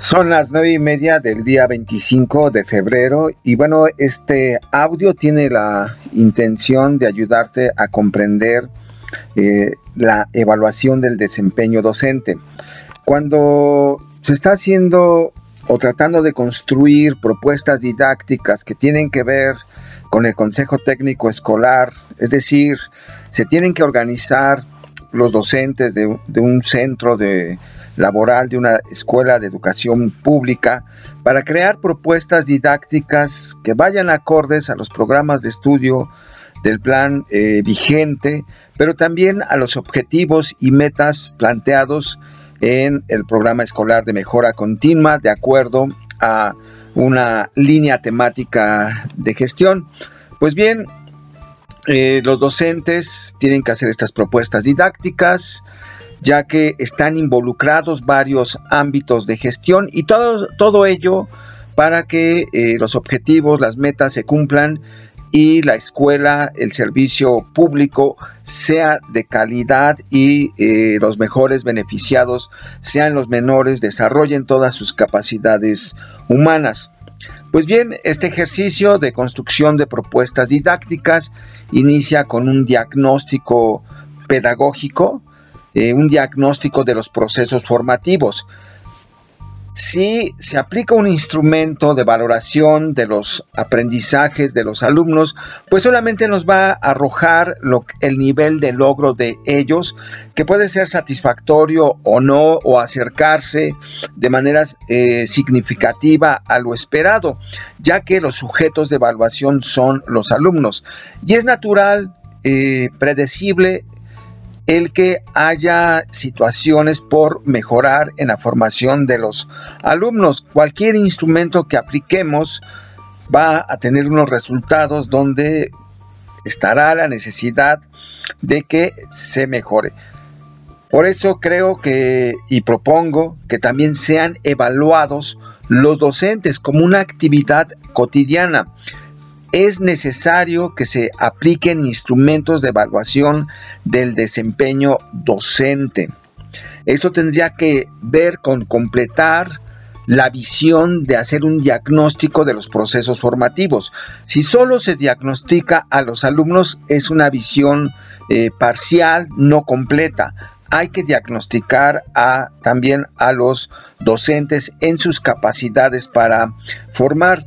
Son las nueve y media del día 25 de febrero y bueno, este audio tiene la intención de ayudarte a comprender eh, la evaluación del desempeño docente. Cuando se está haciendo o tratando de construir propuestas didácticas que tienen que ver con el Consejo Técnico Escolar, es decir, se tienen que organizar los docentes de, de un centro de laboral de una escuela de educación pública para crear propuestas didácticas que vayan acordes a los programas de estudio del plan eh, vigente, pero también a los objetivos y metas planteados en el programa escolar de mejora continua de acuerdo a una línea temática de gestión. Pues bien, eh, los docentes tienen que hacer estas propuestas didácticas, ya que están involucrados varios ámbitos de gestión y todo, todo ello para que eh, los objetivos, las metas se cumplan y la escuela, el servicio público sea de calidad y eh, los mejores beneficiados sean los menores, desarrollen todas sus capacidades humanas. Pues bien, este ejercicio de construcción de propuestas didácticas inicia con un diagnóstico pedagógico eh, un diagnóstico de los procesos formativos. Si se aplica un instrumento de valoración de los aprendizajes de los alumnos, pues solamente nos va a arrojar el nivel de logro de ellos, que puede ser satisfactorio o no, o acercarse de manera eh, significativa a lo esperado, ya que los sujetos de evaluación son los alumnos. Y es natural, eh, predecible el que haya situaciones por mejorar en la formación de los alumnos. Cualquier instrumento que apliquemos va a tener unos resultados donde estará la necesidad de que se mejore. Por eso creo que y propongo que también sean evaluados los docentes como una actividad cotidiana es necesario que se apliquen instrumentos de evaluación del desempeño docente. Esto tendría que ver con completar la visión de hacer un diagnóstico de los procesos formativos. Si solo se diagnostica a los alumnos es una visión eh, parcial, no completa. Hay que diagnosticar también a los docentes en sus capacidades para formar.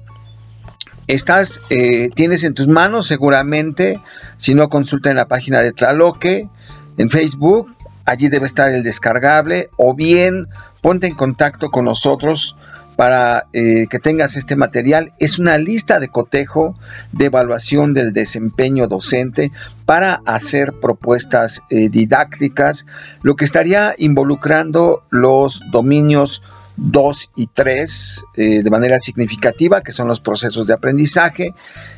Estás, eh, tienes en tus manos seguramente, si no consulta en la página de Tlaloque, en Facebook, allí debe estar el descargable, o bien ponte en contacto con nosotros para eh, que tengas este material. Es una lista de cotejo de evaluación del desempeño docente para hacer propuestas eh, didácticas, lo que estaría involucrando los dominios 2 y 3 eh, de manera significativa, que son los procesos de aprendizaje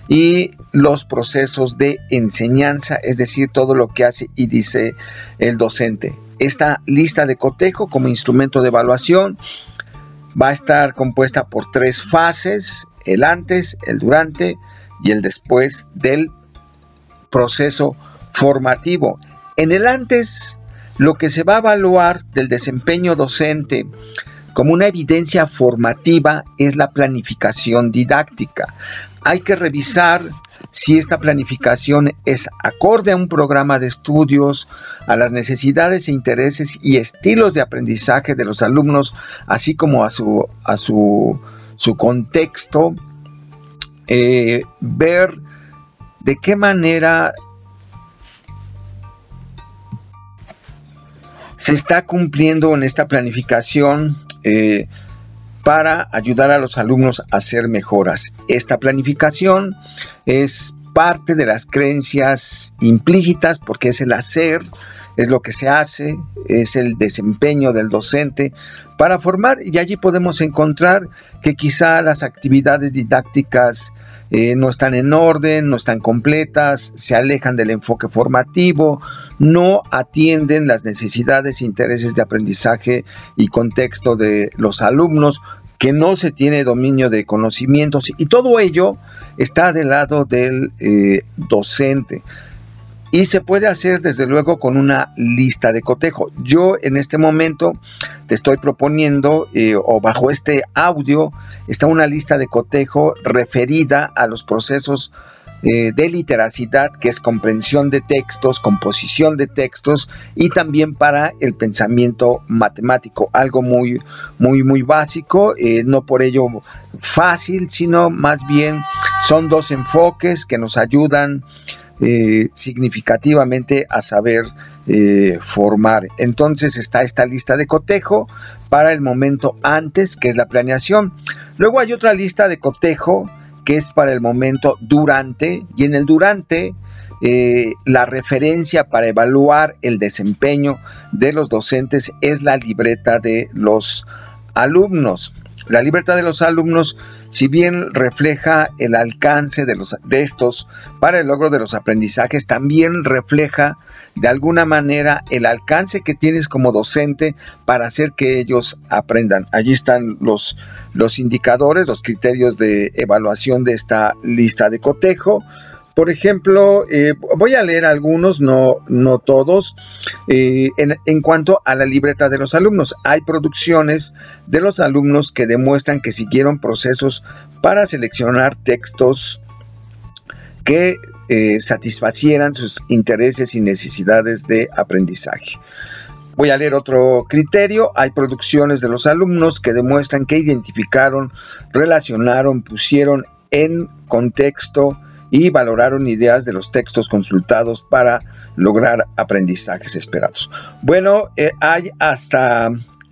y los procesos de enseñanza, es decir, todo lo que hace y dice el docente. Esta lista de cotejo como instrumento de evaluación va a estar compuesta por tres fases, el antes, el durante y el después del proceso formativo. En el antes, lo que se va a evaluar del desempeño docente, como una evidencia formativa es la planificación didáctica. Hay que revisar si esta planificación es acorde a un programa de estudios, a las necesidades e intereses y estilos de aprendizaje de los alumnos, así como a su, a su, contexto, eh, ver de qué manera se está cumpliendo en esta planificación eh, para ayudar a los alumnos a hacer mejoras. Esta planificación es parte de las creencias implícitas porque es el hacer, es lo que se hace, es el desempeño del docente para formar y allí podemos encontrar que quizá las actividades didácticas eh, no están en orden, no están completas, se alejan del enfoque formativo, no atienden las necesidades e intereses de aprendizaje y contexto de los alumnos, que no se tiene dominio de conocimientos y todo ello está del lado del eh, docente. Y se puede hacer desde luego con una lista de cotejo. Yo en este momento te estoy proponiendo eh, o bajo este audio está una lista de cotejo referida a los procesos eh, de literacidad, que es comprensión de textos, composición de textos y también para el pensamiento matemático, algo muy, muy, muy básico, eh, no por ello fácil, sino más bien son dos enfoques que nos ayudan eh, significativamente a saber formar. Entonces está esta lista de cotejo para el momento antes, que es la planeación. Luego hay otra lista de cotejo que es para el momento durante, y en el durante eh, la referencia para evaluar el desempeño de los docentes es la libreta de los alumnos. La libertad de los alumnos, si bien refleja el alcance de, los, de estos para el logro de los aprendizajes, también refleja de alguna manera el alcance que tienes como docente para hacer que ellos aprendan. Allí están los, los indicadores, los criterios de evaluación de esta lista de cotejo. Por ejemplo, eh, voy a leer algunos, no, no todos, eh, en, en, cuanto a la libreta de los alumnos. Hay producciones de los alumnos que demuestran que siguieron procesos para seleccionar textos que eh, satisfacieran sus intereses y necesidades de aprendizaje. Voy a leer otro criterio. Hay producciones de los alumnos que demuestran que identificaron, relacionaron, pusieron en contexto y valoraron ideas de los textos consultados para lograr aprendizajes esperados. Bueno, eh, hay hasta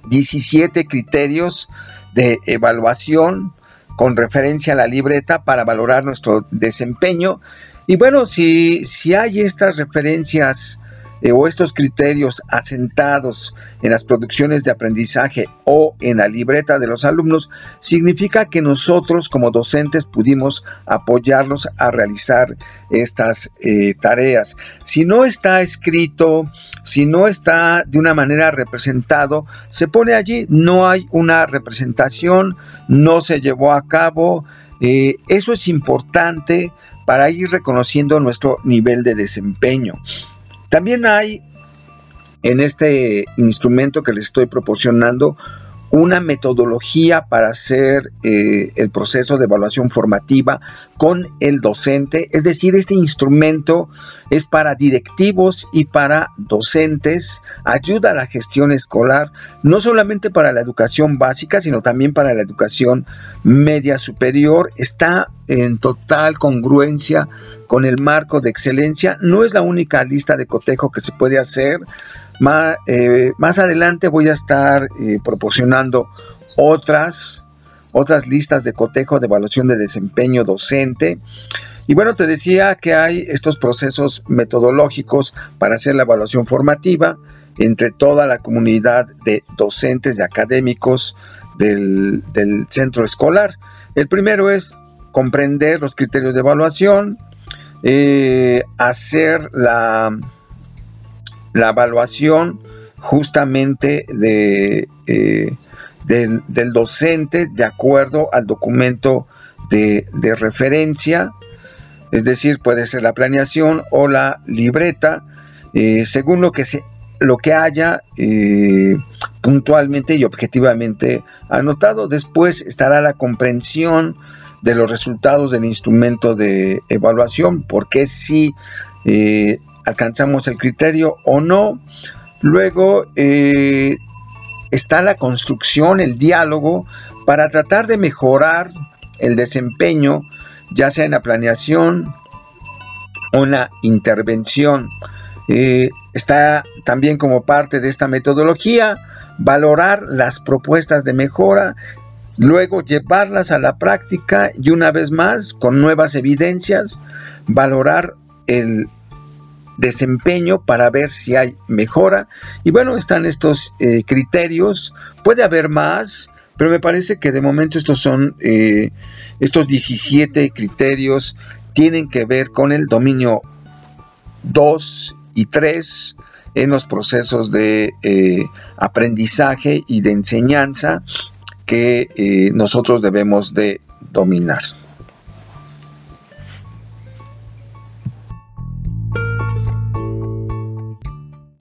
17 criterios de evaluación con referencia a la libreta para valorar nuestro desempeño. Y bueno, si, si hay estas referencias eh, o estos criterios asentados en las producciones de aprendizaje o en la libreta de los alumnos, significa que nosotros como docentes pudimos apoyarlos a realizar estas eh, tareas. Si no está escrito, si no está de una manera representado, se pone allí, no hay una representación, no se llevó a cabo. Eh, eso es importante para ir reconociendo nuestro nivel de desempeño. También hay en este instrumento que les estoy proporcionando una metodología para hacer eh, el proceso de evaluación formativa con el docente. Es decir, este instrumento es para directivos y para docentes, ayuda a la gestión escolar, no solamente para la educación básica, sino también para la educación media superior. Está en total congruencia con el marco de excelencia. No es la única lista de cotejo que se puede hacer. Eh, más, adelante voy a estar eh, proporcionando otras, otras listas de cotejo de evaluación de desempeño docente. Y bueno, te decía que hay estos procesos metodológicos para hacer la evaluación formativa entre toda la comunidad de docentes y académicos del, centro escolar. El primero es comprender los criterios de evaluación, eh, hacer la, la evaluación justamente de, eh, del, docente de acuerdo al documento de, referencia, es decir, puede ser la planeación o la libreta, eh, según lo que, se, lo que haya eh, puntualmente y objetivamente anotado. Después estará la comprensión de los resultados del instrumento de evaluación, porque si alcanzamos el criterio o no. Luego eh, está la construcción, el diálogo, para tratar de mejorar el desempeño, ya sea en la planeación o en la intervención. Eh, está también como parte de esta metodología valorar las propuestas de mejora, luego llevarlas a la práctica y una vez más, con nuevas evidencias, valorar el desempeño para ver si hay mejora. Y bueno, están estos eh, criterios. Puede haber más, pero me parece que de momento estos son, eh, estos 17 criterios tienen que ver con el dominio 2 y 3 en los procesos de eh, aprendizaje y de enseñanza que nosotros debemos de dominar.